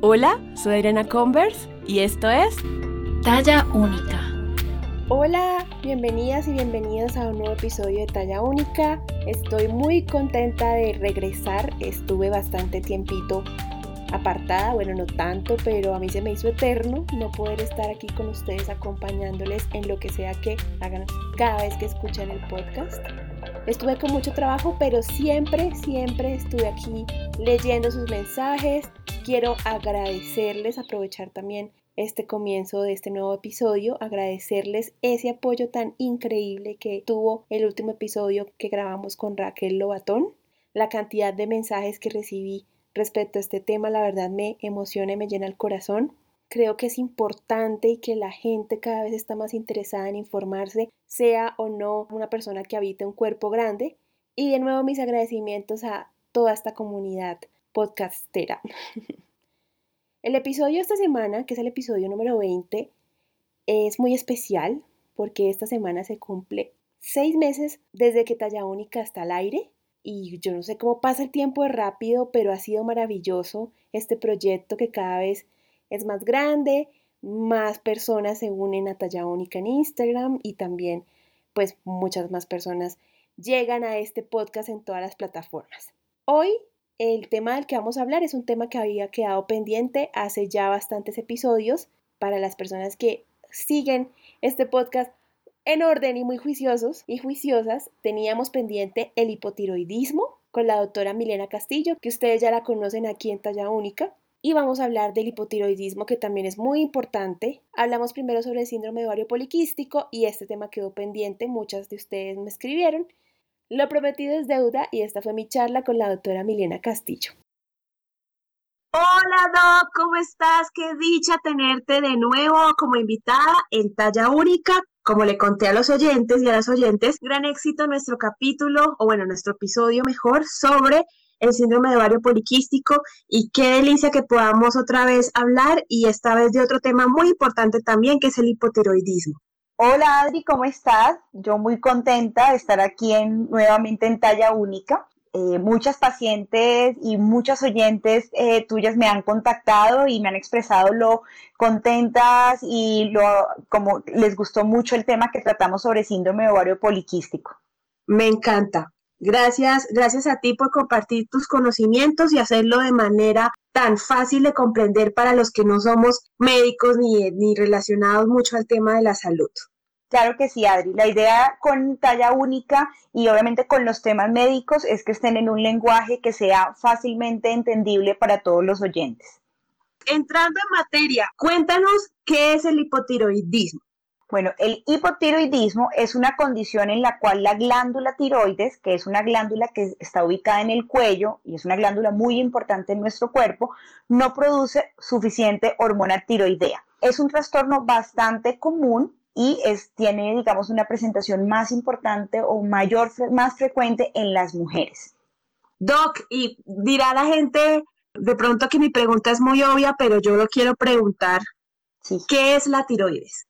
Hola, soy Irena Converse y esto es Talla Única. Hola, bienvenidas y bienvenidos a un nuevo episodio de Talla Única. Estoy muy contenta de regresar. Estuve bastante tiempito apartada, bueno, no tanto, pero a mí se me hizo eterno no poder estar aquí con ustedes acompañándoles en lo que sea que hagan cada vez que escuchan el podcast. Estuve con mucho trabajo, pero siempre, siempre estuve aquí leyendo sus mensajes, quiero agradecerles, aprovechar también este comienzo de este nuevo episodio, agradecerles ese apoyo tan increíble que tuvo el último episodio que grabamos con Raquel Lobatón. La cantidad de mensajes que recibí respecto a este tema, la verdad me emociona y me llena el corazón. Creo que es importante y que la gente cada vez está más interesada en informarse, sea o no una persona que habite un cuerpo grande. Y de nuevo mis agradecimientos a toda esta comunidad podcastera. el episodio de esta semana, que es el episodio número 20, es muy especial porque esta semana se cumple seis meses desde que Talla Única está al aire y yo no sé cómo pasa el tiempo de rápido, pero ha sido maravilloso este proyecto que cada vez es más grande, más personas se unen a Talla Única en Instagram y también pues muchas más personas llegan a este podcast en todas las plataformas. Hoy el tema del que vamos a hablar es un tema que había quedado pendiente hace ya bastantes episodios. Para las personas que siguen este podcast en orden y muy juiciosos y juiciosas, teníamos pendiente el hipotiroidismo con la doctora Milena Castillo, que ustedes ya la conocen aquí en Talla Única. Y vamos a hablar del hipotiroidismo, que también es muy importante. Hablamos primero sobre el síndrome de ovario poliquístico y este tema quedó pendiente. Muchas de ustedes me escribieron. Lo prometido es deuda y esta fue mi charla con la doctora Milena Castillo. Hola Doc, ¿cómo estás? Qué dicha tenerte de nuevo como invitada en Talla Única. Como le conté a los oyentes y a las oyentes, gran éxito nuestro capítulo, o bueno, nuestro episodio mejor, sobre el síndrome de ovario poliquístico y qué delicia que podamos otra vez hablar y esta vez de otro tema muy importante también, que es el hipotiroidismo. Hola Adri, ¿cómo estás? Yo muy contenta de estar aquí en, nuevamente en Talla Única. Eh, muchas pacientes y muchas oyentes eh, tuyas me han contactado y me han expresado lo contentas y lo como les gustó mucho el tema que tratamos sobre síndrome de ovario poliquístico. Me encanta. Gracias, gracias a ti por compartir tus conocimientos y hacerlo de manera tan fácil de comprender para los que no somos médicos ni, ni relacionados mucho al tema de la salud. Claro que sí, Adri. La idea con talla única y obviamente con los temas médicos es que estén en un lenguaje que sea fácilmente entendible para todos los oyentes. Entrando en materia, cuéntanos qué es el hipotiroidismo. Bueno, el hipotiroidismo es una condición en la cual la glándula tiroides, que es una glándula que está ubicada en el cuello y es una glándula muy importante en nuestro cuerpo, no produce suficiente hormona tiroidea. Es un trastorno bastante común y es, tiene, digamos, una presentación más importante o mayor, más frecuente en las mujeres. Doc, y dirá la gente de pronto que mi pregunta es muy obvia, pero yo lo quiero preguntar. ¿Qué es la tiroides?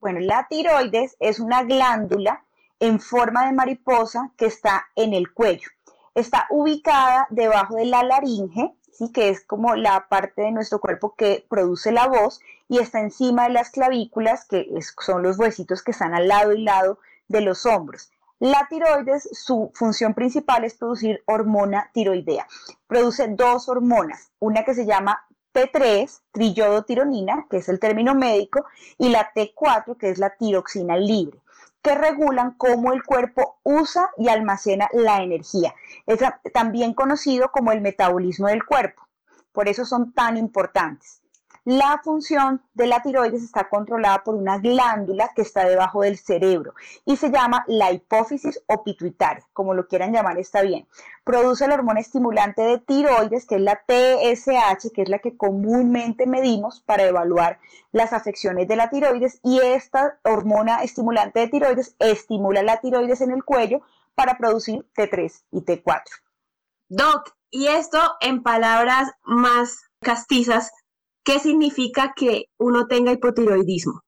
Bueno, la tiroides es una glándula en forma de mariposa que está en el cuello. Está ubicada debajo de la laringe, ¿sí? que es como la parte de nuestro cuerpo que produce la voz, y está encima de las clavículas, que son los huesitos que están al lado y lado de los hombros. La tiroides, su función principal es producir hormona tiroidea. Produce dos hormonas, una que se llama T3, triyodotironina, que es el término médico, y la T4, que es la tiroxina libre, que regulan cómo el cuerpo usa y almacena la energía. Es también conocido como el metabolismo del cuerpo. Por eso son tan importantes. La función de la tiroides está controlada por una glándula que está debajo del cerebro y se llama la hipófisis o pituitaria, como lo quieran llamar está bien. Produce la hormona estimulante de tiroides, que es la TSH, que es la que comúnmente medimos para evaluar las afecciones de la tiroides y esta hormona estimulante de tiroides estimula la tiroides en el cuello para producir T3 y T4. Doc, y esto en palabras más castizas, ¿Qué significa que uno tenga hipotiroidismo?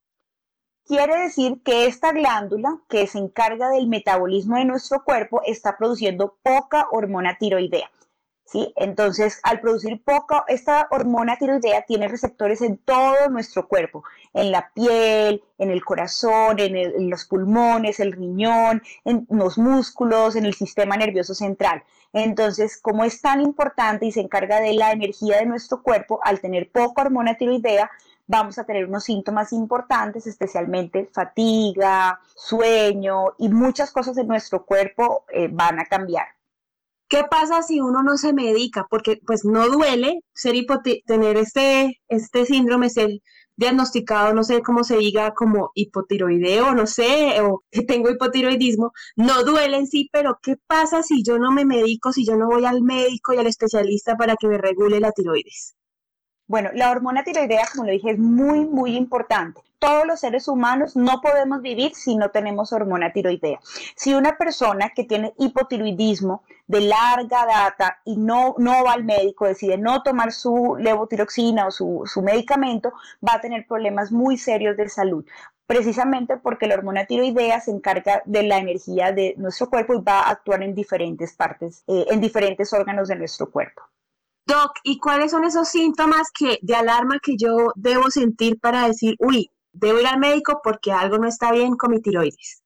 Quiere decir que esta glándula que se encarga del metabolismo de nuestro cuerpo está produciendo poca hormona tiroidea. ¿sí? Entonces, al producir poco, esta hormona tiroidea tiene receptores en todo nuestro cuerpo, en la piel, en el corazón, en, los pulmones, el riñón, en los músculos, en el sistema nervioso central. Entonces, como es tan importante y se encarga de la energía de nuestro cuerpo, al tener poca hormona tiroidea, vamos a tener unos síntomas importantes, especialmente fatiga, sueño y muchas cosas en nuestro cuerpo eh, van a cambiar. ¿Qué pasa si uno no se medica? Porque pues no duele ser tener este, este síndrome, ser diagnosticado, no sé cómo se diga, como hipotiroideo, no sé, o que tengo hipotiroidismo, no duele en sí, pero ¿qué pasa si yo no me medico, si yo no voy al médico y al especialista para que me regule la tiroides? Bueno, la hormona tiroidea, como lo dije, es muy, muy importante. Todos los seres humanos no podemos vivir si no tenemos hormona tiroidea. Si una persona que tiene hipotiroidismo de larga data y no, no va al médico, decide no tomar su levotiroxina o su, su medicamento, va a tener problemas muy serios de salud precisamente porque la hormona tiroidea se encarga de la energía de nuestro cuerpo y va a actuar en diferentes partes, eh, en diferentes órganos de nuestro cuerpo. Doc, ¿y cuáles son esos síntomas que, de alarma que yo debo sentir para decir, uy, debo ir al médico porque algo no está bien con mi tiroides?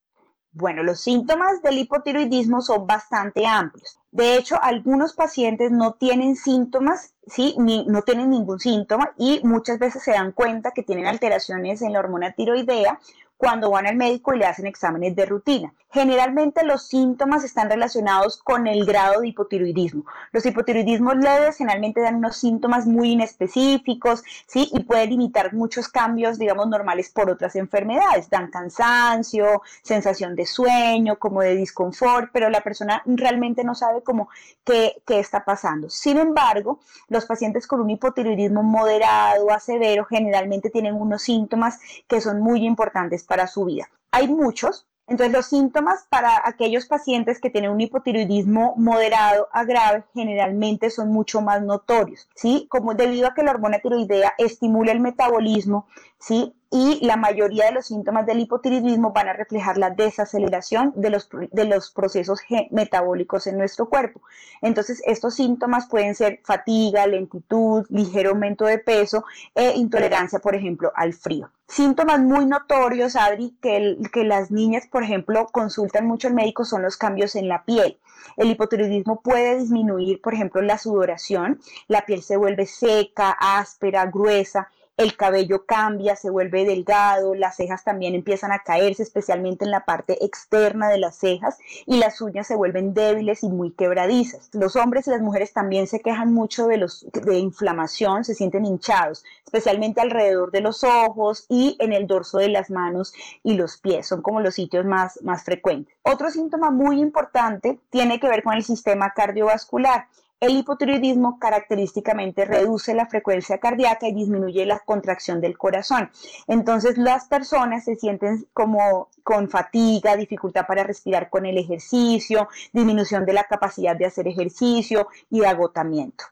Bueno, los síntomas del hipotiroidismo son bastante amplios. De hecho, algunos pacientes no tienen síntomas, ¿sí? Ni, no tienen ningún síntoma y muchas veces se dan cuenta que tienen alteraciones en la hormona tiroidea cuando van al médico y le hacen exámenes de rutina. Generalmente los síntomas están relacionados con el grado de hipotiroidismo. Los hipotiroidismos leves generalmente dan unos síntomas muy inespecíficos, ¿sí? Y pueden limitar muchos cambios, digamos, normales por otras enfermedades. Dan cansancio, sensación de sueño, como de disconfort, pero la persona realmente no sabe cómo qué, qué está pasando. Sin embargo, los pacientes con un hipotiroidismo moderado a severo generalmente tienen unos síntomas que son muy importantes para su vida. Hay muchos, entonces, los síntomas para aquellos pacientes que tienen un hipotiroidismo moderado a grave generalmente son mucho más notorios, ¿sí? Como debido a que la hormona tiroidea estimula el metabolismo, ¿sí? Y la mayoría de los síntomas del hipotiroidismo van a reflejar la desaceleración de los, de los procesos metabólicos en nuestro cuerpo. Entonces, estos síntomas pueden ser fatiga, lentitud, ligero aumento de peso e intolerancia, por ejemplo, al frío. Síntomas muy notorios, Adri, que, que las niñas, por ejemplo, consultan mucho al médico son los cambios en la piel. El hipotiroidismo puede disminuir, por ejemplo, la sudoración, la piel se vuelve seca, áspera, gruesa, el cabello cambia, se vuelve delgado, las cejas también empiezan a caerse, especialmente en la parte externa de las cejas, y las uñas se vuelven débiles y muy quebradizas. Los hombres y las mujeres también se quejan mucho de, los, de inflamación, se sienten hinchados, especialmente alrededor de los ojos y en el dorso de las manos y los pies, son como los sitios más, más frecuentes. Otro síntoma muy importante tiene que ver con el sistema cardiovascular. El hipotiroidismo característicamente reduce la frecuencia cardíaca y disminuye la contracción del corazón. Entonces las personas se sienten como con fatiga, dificultad para respirar con el ejercicio, disminución de la capacidad de hacer ejercicio y agotamiento.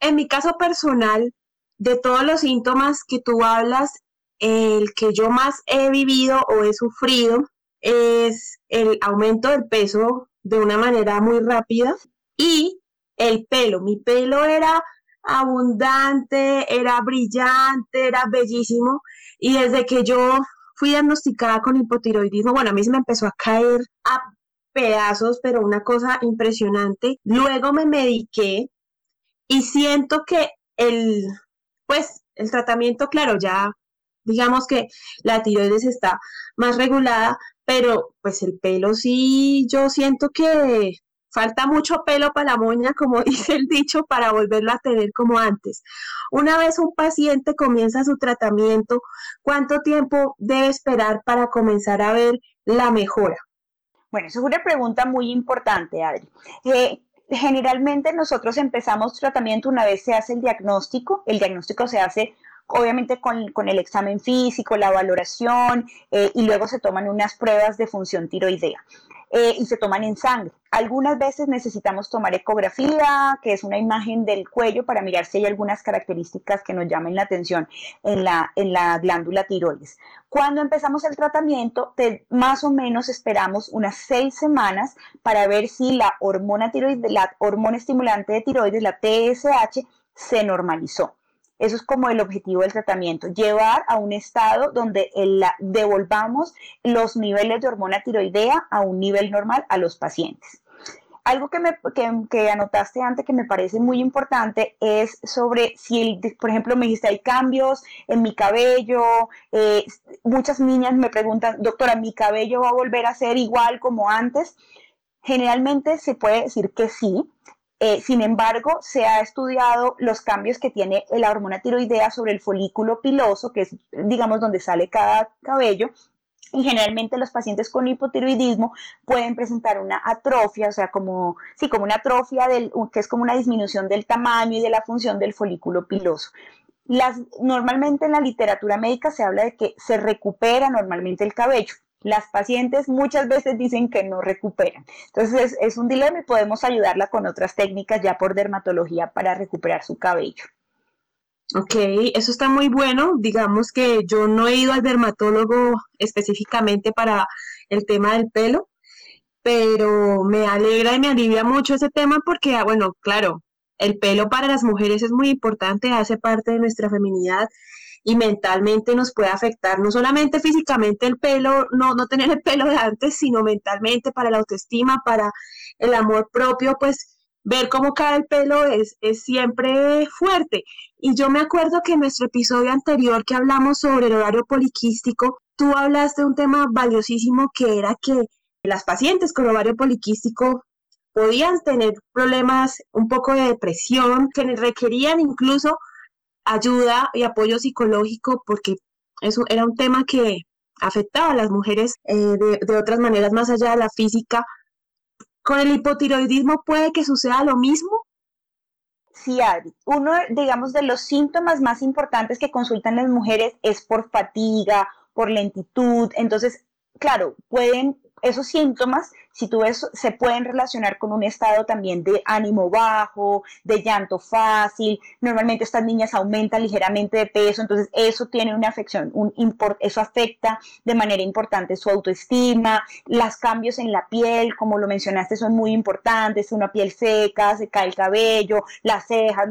En mi caso personal, de todos los síntomas que tú hablas, el que yo más he vivido o he sufrido es el aumento del peso de una manera muy rápida y el pelo. Mi pelo era abundante, era brillante, era bellísimo. Y desde que yo fui diagnosticada con hipotiroidismo, bueno, a mí se me empezó a caer a pedazos, pero una cosa impresionante. Luego me mediqué y siento que el, pues, el tratamiento, claro, ya digamos que la tiroides está más regulada, pero pues el pelo sí, yo siento que Falta mucho pelo para la moña, como dice el dicho, para volverlo a tener como antes. Una vez un paciente comienza su tratamiento, ¿cuánto tiempo debe esperar para comenzar a ver la mejora? Bueno, esa es una pregunta muy importante, Adri. Eh, generalmente nosotros empezamos tratamiento una vez se hace el diagnóstico. El diagnóstico se hace obviamente con, el examen físico, la valoración eh, y luego se toman unas pruebas de función tiroidea. Eh, y se toman en sangre. Algunas veces necesitamos tomar ecografía, que es una imagen del cuello para mirar si hay algunas características que nos llamen la atención en la, en la glándula tiroides. Cuando empezamos el tratamiento, más o menos esperamos unas seis semanas para ver si la hormona tiroides, la hormona estimulante de tiroides, la TSH, se normalizó. Eso es como el objetivo del tratamiento, llevar a un estado donde devolvamos los niveles de hormona tiroidea a un nivel normal a los pacientes. Algo que, anotaste antes que me parece muy importante es sobre si, por ejemplo, me dijiste, hay cambios en mi cabello. Eh, muchas niñas me preguntan, doctora, ¿mi cabello va a volver a ser igual como antes? Generalmente se puede decir que sí, eh, sin embargo, se ha estudiado los cambios que tiene la hormona tiroidea sobre el folículo piloso, que es, digamos, donde sale cada cabello, y generalmente los pacientes con hipotiroidismo pueden presentar una atrofia, o sea, como, sí, como una atrofia del, que es como una disminución del tamaño y de la función del folículo piloso. Las, normalmente en la literatura médica se habla de que se recupera normalmente el cabello. Las pacientes muchas veces dicen que no recuperan. Entonces es, un dilema y podemos ayudarla con otras técnicas ya por dermatología para recuperar su cabello. Ok, eso está muy bueno. Digamos que yo no he ido al dermatólogo específicamente para el tema del pelo, pero me alegra y me alivia mucho ese tema porque, ah, bueno, claro, el pelo para las mujeres es muy importante, hace parte de nuestra feminidad y mentalmente nos puede afectar, no solamente físicamente el pelo, no, no tener el pelo de antes, sino mentalmente para la autoestima, para el amor propio, pues ver cómo cae el pelo es, es siempre fuerte. Y yo me acuerdo que en nuestro episodio anterior que hablamos sobre el horario poliquístico, tú hablaste de un tema valiosísimo que era que las pacientes con ovario poliquístico podían tener problemas un poco de depresión, que requerían incluso ayuda y apoyo psicológico porque eso era un tema que afectaba a las mujeres eh, de, otras maneras más allá de la física. ¿Con el hipotiroidismo puede que suceda lo mismo? Sí, Adri. Uno, digamos, de los síntomas más importantes que consultan las mujeres es por fatiga, por lentitud. Entonces, claro, pueden esos síntomas, si tú ves, se pueden relacionar con un estado también de ánimo bajo, de llanto fácil. Normalmente estas niñas aumentan ligeramente de peso, entonces eso tiene una afección, un eso afecta de manera importante su autoestima. Los cambios en la piel, como lo mencionaste, son muy importantes. Una piel seca, se cae el cabello, las cejas,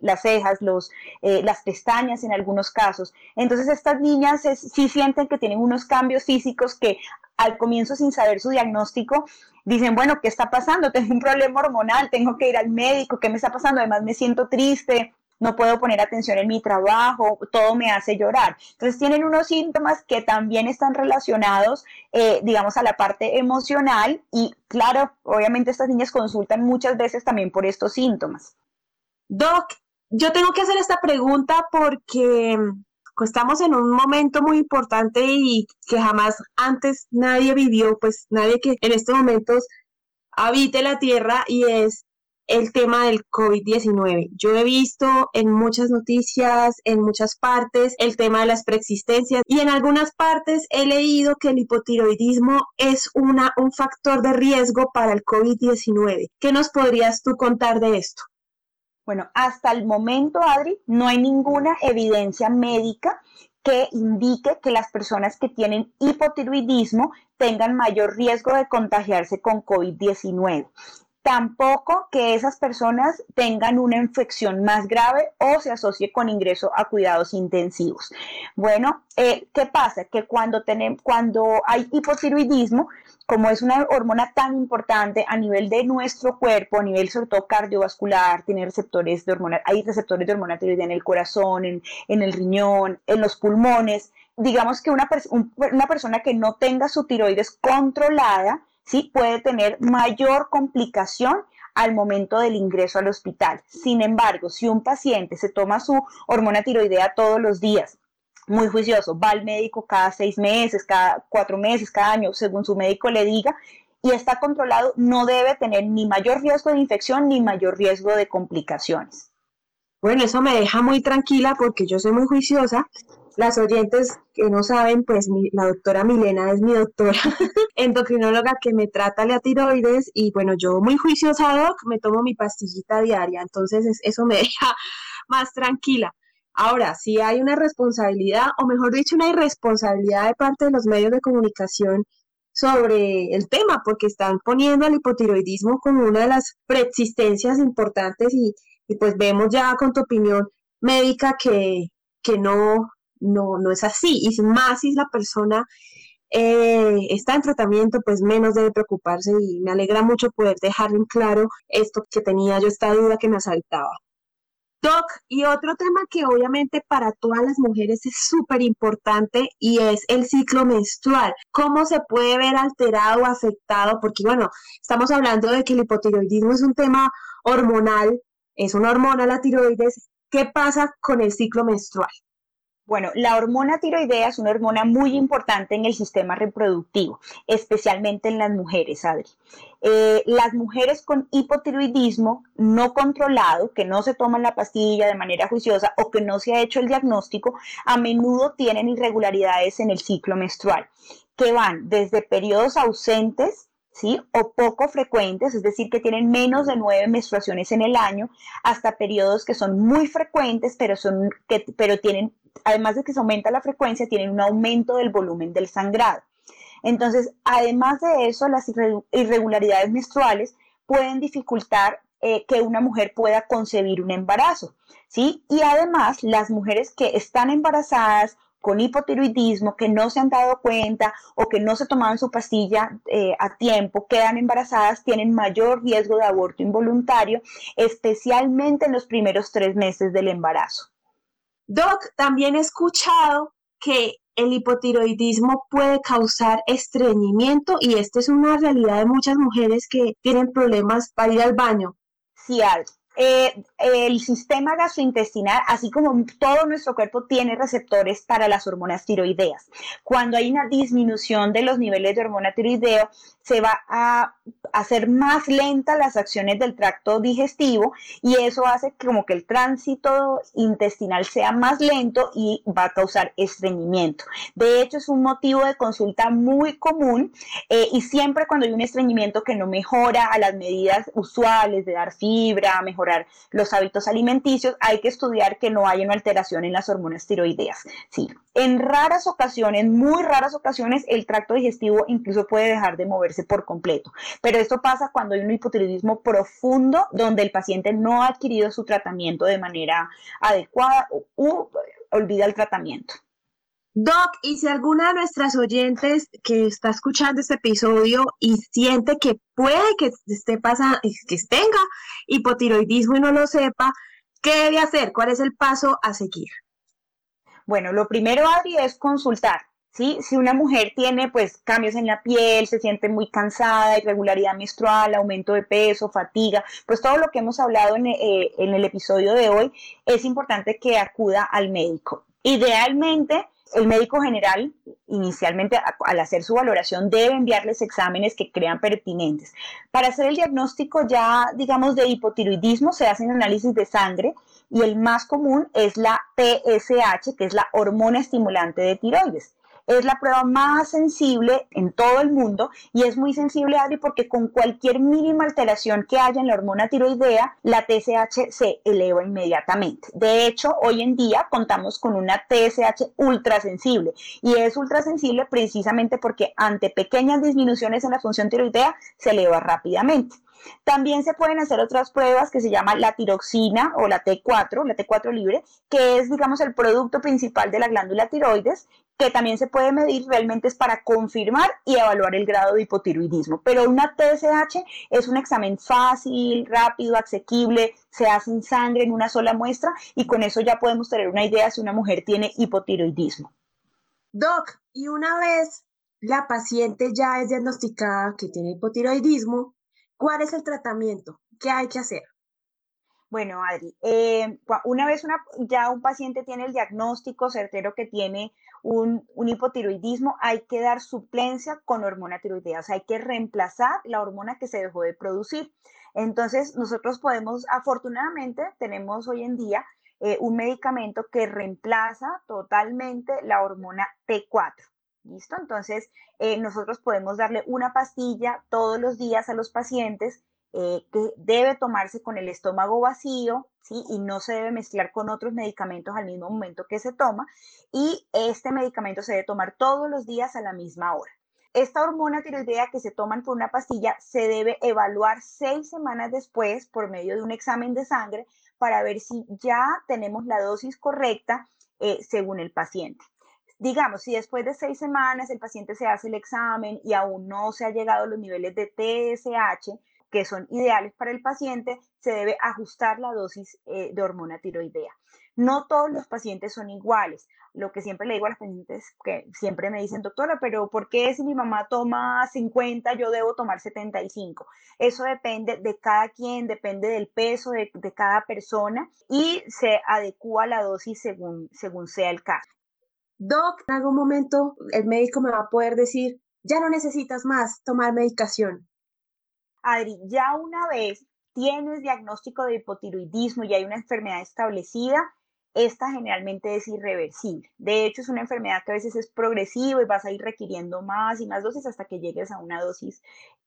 las cejas, los, eh, las pestañas en algunos casos. Entonces estas niñas sí sienten que tienen unos cambios físicos que al comienzo sin saber su diagnóstico, dicen, bueno, ¿qué está pasando? Tengo un problema hormonal, tengo que ir al médico, ¿qué me está pasando? Además me siento triste, no puedo poner atención en mi trabajo, todo me hace llorar. Entonces tienen unos síntomas que también están relacionados, eh, digamos, a la parte emocional y claro, obviamente estas niñas consultan muchas veces también por estos síntomas. Doc, yo tengo que hacer esta pregunta porque estamos en un momento muy importante y que jamás antes nadie vivió, pues nadie que en estos momentos habite la Tierra y es el tema del COVID-19. Yo he visto en muchas noticias, en muchas partes, el tema de las preexistencias y en algunas partes he leído que el hipotiroidismo es una, un factor de riesgo para el COVID-19. ¿Qué nos podrías tú contar de esto? Bueno, hasta el momento, Adri, no hay ninguna evidencia médica que indique que las personas que tienen hipotiroidismo tengan mayor riesgo de contagiarse con COVID-19 tampoco que esas personas tengan una infección más grave o se asocie con ingreso a cuidados intensivos. Bueno, eh, ¿qué pasa? Que cuando, tenemos, cuando hay hipotiroidismo, como es una hormona tan importante a nivel de nuestro cuerpo, a nivel sobre todo cardiovascular, tiene receptores de hormona, hay receptores de hormona tiroidea en el corazón, en, el riñón, en los pulmones. Digamos que una persona que no tenga su tiroides controlada, sí puede tener mayor complicación al momento del ingreso al hospital. Sin embargo, si un paciente se toma su hormona tiroidea todos los días, muy juicioso, va al médico cada seis meses, cada cuatro meses, cada año, según su médico le diga, y está controlado, no debe tener ni mayor riesgo de infección ni mayor riesgo de complicaciones. Bueno, eso me deja muy tranquila porque yo soy muy juiciosa las oyentes que no saben, pues la doctora Milena es mi doctora endocrinóloga que me trata la tiroides y bueno, yo muy juiciosa, doc, me tomo mi pastillita diaria, entonces eso me deja más tranquila. Ahora, si hay una responsabilidad, o mejor dicho, una irresponsabilidad de parte de los medios de comunicación sobre el tema, porque están poniendo al hipotiroidismo como una de las preexistencias importantes y, pues vemos ya con tu opinión médica que, que no, no, no es así. Y más si la persona eh, está en tratamiento, pues menos debe preocuparse y me alegra mucho poder dejar en claro esto que tenía yo, esta duda que me asaltaba. Doc, y otro tema que obviamente para todas las mujeres es súper importante y es el ciclo menstrual. ¿Cómo se puede ver alterado o afectado? Porque bueno, estamos hablando de que el hipotiroidismo es un tema hormonal, es una hormona la tiroides. ¿Qué pasa con el ciclo menstrual? Bueno, la hormona tiroidea es una hormona muy importante en el sistema reproductivo, especialmente en las mujeres, Adri. Eh, las mujeres con hipotiroidismo no controlado, que no se toman la pastilla de manera juiciosa o que no se ha hecho el diagnóstico, a menudo tienen irregularidades en el ciclo menstrual, que van desde periodos ausentes, ¿sí? O poco frecuentes, es decir, que tienen menos de nueve menstruaciones en el año, hasta periodos que son muy frecuentes, pero, son, que, pero tienen además de que se aumenta la frecuencia, tienen un aumento del volumen del sangrado. Entonces, además de eso, las irregularidades menstruales pueden dificultar eh, que una mujer pueda concebir un embarazo, ¿sí? Y además, las mujeres que están embarazadas con hipotiroidismo, que no se han dado cuenta o que no se tomaban su pastilla eh, a tiempo, quedan embarazadas, tienen mayor riesgo de aborto involuntario, especialmente en los primeros tres meses del embarazo. Doc, también he escuchado que el hipotiroidismo puede causar estreñimiento y esta es una realidad de muchas mujeres que tienen problemas para ir al baño. Sí, eh, el sistema gastrointestinal, así como todo nuestro cuerpo, tiene receptores para las hormonas tiroideas. Cuando hay una disminución de los niveles de hormona tiroideo, se va a hacer más lenta las acciones del tracto digestivo y eso hace como que el tránsito intestinal sea más lento y va a causar estreñimiento. De hecho, es un motivo de consulta muy común eh, y siempre cuando hay un estreñimiento que no mejora a las medidas usuales de dar fibra, mejorar los hábitos alimenticios, hay que estudiar que no haya una alteración en las hormonas tiroideas. Sí, en raras ocasiones, muy raras ocasiones, el tracto digestivo incluso puede dejar de moverse por completo. Pero esto pasa cuando hay un hipotiroidismo profundo donde el paciente no ha adquirido su tratamiento de manera adecuada o olvida el tratamiento. Doc, y si alguna de nuestras oyentes que está escuchando este episodio y siente que puede que esté pasando, que tenga hipotiroidismo y no lo sepa, ¿qué debe hacer? ¿Cuál es el paso a seguir? Bueno, lo primero, Adri, es consultar. ¿sí? Si una mujer tiene pues cambios en la piel, se siente muy cansada, irregularidad menstrual, aumento de peso, fatiga, pues todo lo que hemos hablado en, eh, en el episodio de hoy, es importante que acuda al médico. Idealmente, el médico general, inicialmente al hacer su valoración, debe enviarles exámenes que crean pertinentes. Para hacer el diagnóstico ya, digamos, de hipotiroidismo, se hacen análisis de sangre y el más común es la TSH, que es la hormona estimulante de tiroides es la prueba más sensible en todo el mundo y es muy sensible, Adri, porque con cualquier mínima alteración que haya en la hormona tiroidea, la TSH se eleva inmediatamente. De hecho, hoy en día contamos con una TSH ultrasensible y es ultrasensible precisamente porque ante pequeñas disminuciones en la función tiroidea se eleva rápidamente. También se pueden hacer otras pruebas que se llama la tiroxina o la T4, la T4 libre, que es, digamos, el producto principal de la glándula tiroides que también se puede medir, realmente es para confirmar y evaluar el grado de hipotiroidismo. Pero una TSH es un examen fácil, rápido, asequible, se hace en sangre en una sola muestra y con eso ya podemos tener una idea si una mujer tiene hipotiroidismo. Doc, y una vez la paciente ya es diagnosticada que tiene hipotiroidismo, ¿cuál es el tratamiento? ¿Qué hay que hacer? Bueno, Adri, eh, una vez ya un paciente tiene el diagnóstico certero que tiene un, hipotiroidismo, hay que dar suplencia con hormona tiroidea, o sea, hay que reemplazar la hormona que se dejó de producir. Entonces, nosotros podemos, afortunadamente, tenemos hoy en día eh, un medicamento que reemplaza totalmente la hormona T4. ¿Listo? Entonces, eh, nosotros podemos darle una pastilla todos los días a los pacientes eh, que debe tomarse con el estómago vacío, ¿sí? Y no se debe mezclar con otros medicamentos al mismo momento que se toma. Y este medicamento se debe tomar todos los días a la misma hora. Esta hormona tiroidea que se toman por una pastilla se debe evaluar seis semanas después por medio de un examen de sangre para ver si ya tenemos la dosis correcta eh, según el paciente. Digamos, si después de seis semanas el paciente se hace el examen y aún no se ha llegado a los niveles de TSH, que son ideales para el paciente, se debe ajustar la dosis eh, de hormona tiroidea. No todos los pacientes son iguales. Lo que siempre le digo a los pacientes que siempre me dicen, doctora, pero ¿por qué si mi mamá toma 50, yo debo tomar 75? Eso depende de cada quien, depende del peso de, cada persona y se adecua la dosis según, según sea el caso. Doc, en algún momento el médico me va a poder decir, ya no necesitas más tomar medicación. Adri, ya una vez tienes diagnóstico de hipotiroidismo y hay una enfermedad establecida, esta generalmente es irreversible. De hecho, es una enfermedad que a veces es progresiva y vas a ir requiriendo más y más dosis hasta que llegues a una dosis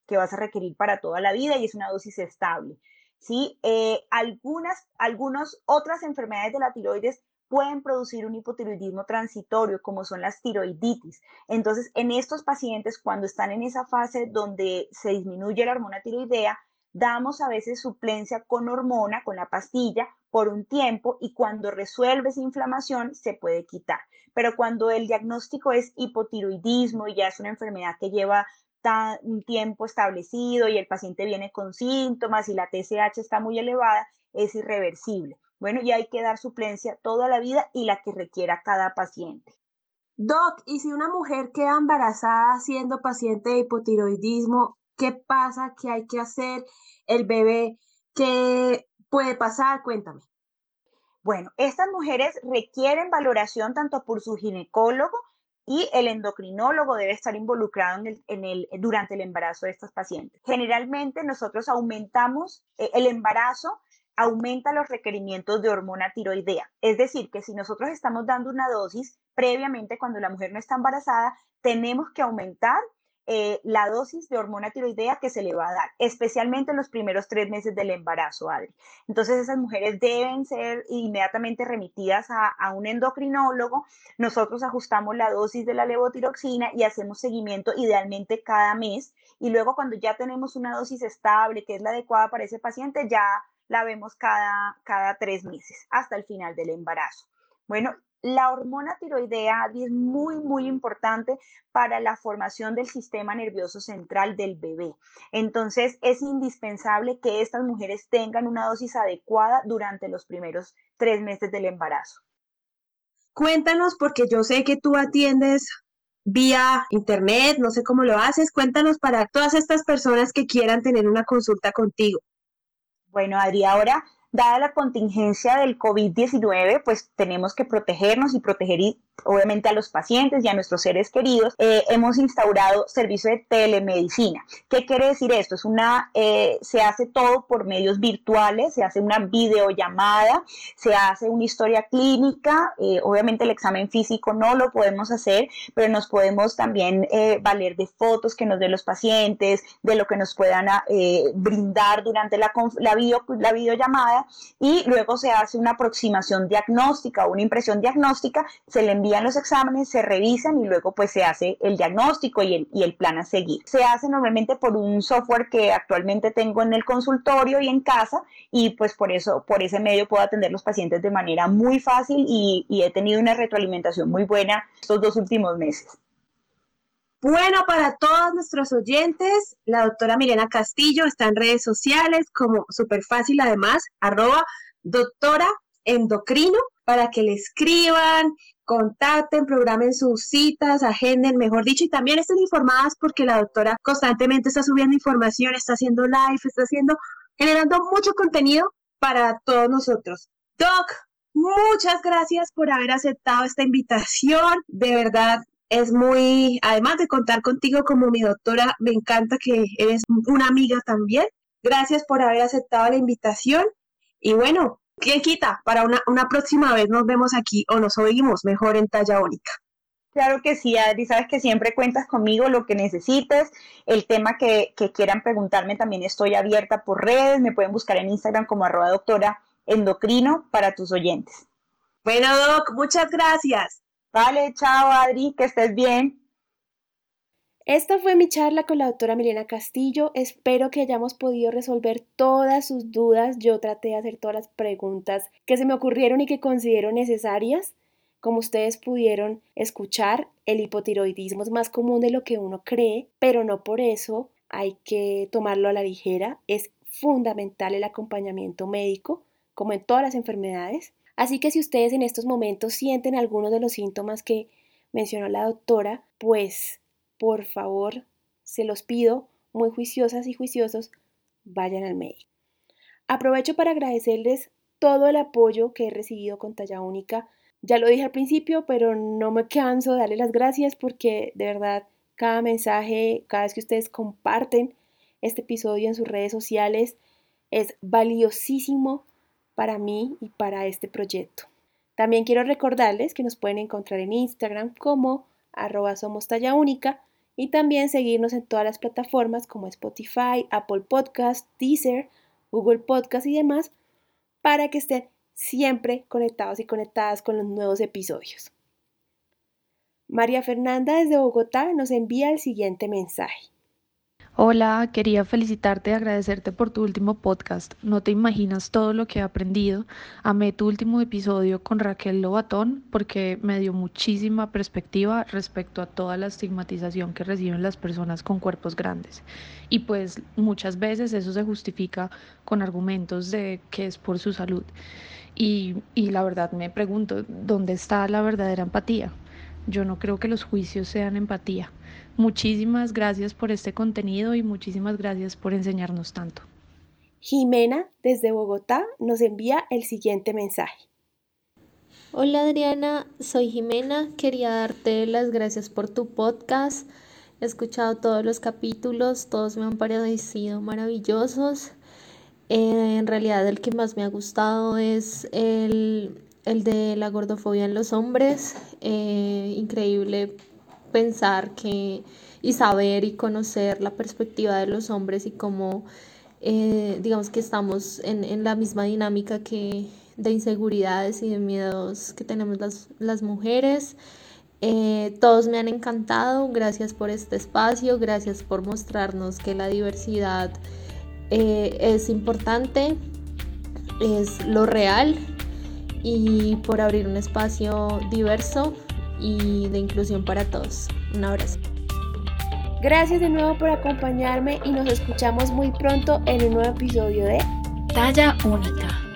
que vas a requerir para toda la vida y es una dosis estable. ¿sí? Eh, algunas, algunas otras enfermedades de la tiroides pueden producir un hipotiroidismo transitorio, como son las tiroiditis. Entonces, en estos pacientes, cuando están en esa fase donde se disminuye la hormona tiroidea, damos a veces suplencia con hormona, con la pastilla, por un tiempo y cuando resuelve esa inflamación se puede quitar. Pero cuando el diagnóstico es hipotiroidismo y ya es una enfermedad que lleva un tiempo establecido y el paciente viene con síntomas y la TSH está muy elevada, es irreversible. Bueno, y hay que dar suplencia toda la vida y la que requiera cada paciente. Doc, ¿y si una mujer queda embarazada siendo paciente de hipotiroidismo, qué pasa? ¿Qué hay que hacer? ¿El bebé qué puede pasar? Cuéntame. Bueno, estas mujeres requieren valoración tanto por su ginecólogo y el endocrinólogo debe estar involucrado en el, durante el embarazo de estas pacientes. Generalmente nosotros aumentamos eh, el embarazo aumenta los requerimientos de hormona tiroidea. Es decir, que si nosotros estamos dando una dosis previamente cuando la mujer no está embarazada, tenemos que aumentar eh, la dosis de hormona tiroidea que se le va a dar, especialmente en los primeros tres meses del embarazo, Adri. Entonces esas mujeres deben ser inmediatamente remitidas a, un endocrinólogo. Nosotros ajustamos la dosis de la levotiroxina y hacemos seguimiento idealmente cada mes. Y luego cuando ya tenemos una dosis estable, que es la adecuada para ese paciente, ya la vemos cada, cada tres meses hasta el final del embarazo. Bueno, la hormona tiroidea es muy, muy importante para la formación del sistema nervioso central del bebé. Entonces, es indispensable que estas mujeres tengan una dosis adecuada durante los primeros tres meses del embarazo. Cuéntanos, porque yo sé que tú atiendes vía internet, no sé cómo lo haces. Cuéntanos para todas estas personas que quieran tener una consulta contigo. Bueno, Adri, ahora, dada la contingencia del COVID-19, pues tenemos que protegernos y proteger obviamente a los pacientes y a nuestros seres queridos, eh, hemos instaurado servicio de telemedicina. ¿Qué quiere decir esto? Es una, eh, se hace todo por medios virtuales, se hace una videollamada, se hace una historia clínica, eh, obviamente el examen físico no lo podemos hacer, pero nos podemos también valer de fotos que nos den los pacientes, de lo que nos puedan brindar durante la, la, video, la videollamada y luego se hace una aproximación diagnóstica o una impresión diagnóstica, se le envía los exámenes, se revisan y luego pues se hace el diagnóstico y el, y el plan a seguir. Se hace normalmente por un software que actualmente tengo en el consultorio y en casa y pues por eso, por ese medio puedo atender los pacientes de manera muy fácil y he tenido una retroalimentación muy buena estos dos últimos meses. Bueno, para todos nuestros oyentes, la doctora Milena Castillo está en redes sociales como súper fácil además, arroba doctora endocrino para que le escriban, contacten, programen sus citas, agenden, mejor dicho, y también estén informadas porque la doctora constantemente está subiendo información, está haciendo live, está haciendo, generando mucho contenido para todos nosotros. Doc, muchas gracias por haber aceptado esta invitación. De verdad, es muy, además de contar contigo como mi doctora, me encanta que eres una amiga también. Gracias por haber aceptado la invitación. Y bueno, ¿Quién quita? Para una, una próxima vez nos vemos aquí o nos oímos mejor en talla única. Claro que sí, Adri, sabes que siempre cuentas conmigo lo que necesites, el tema que, quieran preguntarme también estoy abierta por redes, me pueden buscar en Instagram como arroba doctora endocrino para tus oyentes. Bueno, Doc, muchas gracias. Vale, chao Adri, que estés bien. Esta fue mi charla con la doctora Milena Castillo. Espero que hayamos podido resolver todas sus dudas. Yo traté de hacer todas las preguntas que se me ocurrieron y que considero necesarias. Como ustedes pudieron escuchar, el hipotiroidismo es más común de lo que uno cree, pero no por eso hay que tomarlo a la ligera. Es fundamental el acompañamiento médico, como en todas las enfermedades. Así que si ustedes en estos momentos sienten algunos de los síntomas que mencionó la doctora, pues por favor, se los pido, muy juiciosas y juiciosos, vayan al médico. Aprovecho para agradecerles todo el apoyo que he recibido con Talla Única ya lo dije al principio, pero no me canso de darle las gracias porque de verdad cada mensaje, cada vez que ustedes comparten este episodio en sus redes sociales es valiosísimo para mí y para este proyecto. También quiero recordarles que nos pueden encontrar en Instagram como arroba somos talla única y también seguirnos en todas las plataformas como Spotify, Apple Podcast, Deezer, Google Podcast y demás para que estén siempre conectados y conectadas con los nuevos episodios. María Fernanda desde Bogotá nos envía el siguiente mensaje. Hola, quería felicitarte y agradecerte por tu último podcast. No te imaginas todo lo que he aprendido. Amé tu último episodio con Raquel Lobatón porque me dio muchísima perspectiva respecto a toda la estigmatización que reciben las personas con cuerpos grandes. Y pues muchas veces eso se justifica con argumentos de que es por su salud. Y, la verdad me pregunto, ¿dónde está la verdadera empatía? Yo no creo que los juicios sean empatía. Muchísimas gracias por este contenido y muchísimas gracias por enseñarnos tanto. Jimena, desde Bogotá, nos envía el siguiente mensaje. Hola Adriana, soy Jimena. Quería darte las gracias por tu podcast. He escuchado todos los capítulos, todos me han parecido maravillosos. Eh, en realidad el que más me ha gustado es el, de la gordofobia en los hombres. Eh, increíble pensar que y saber y conocer la perspectiva de los hombres y cómo eh, digamos que estamos en, la misma dinámica que de inseguridades y de miedos que tenemos las, las mujeres. todos me han encantado, gracias por este espacio, gracias por mostrarnos que la diversidad eh, es importante, es lo real y por abrir un espacio diverso y de inclusión para todos. Un abrazo. Gracias de nuevo por acompañarme y nos escuchamos muy pronto en un nuevo episodio de Talla Única.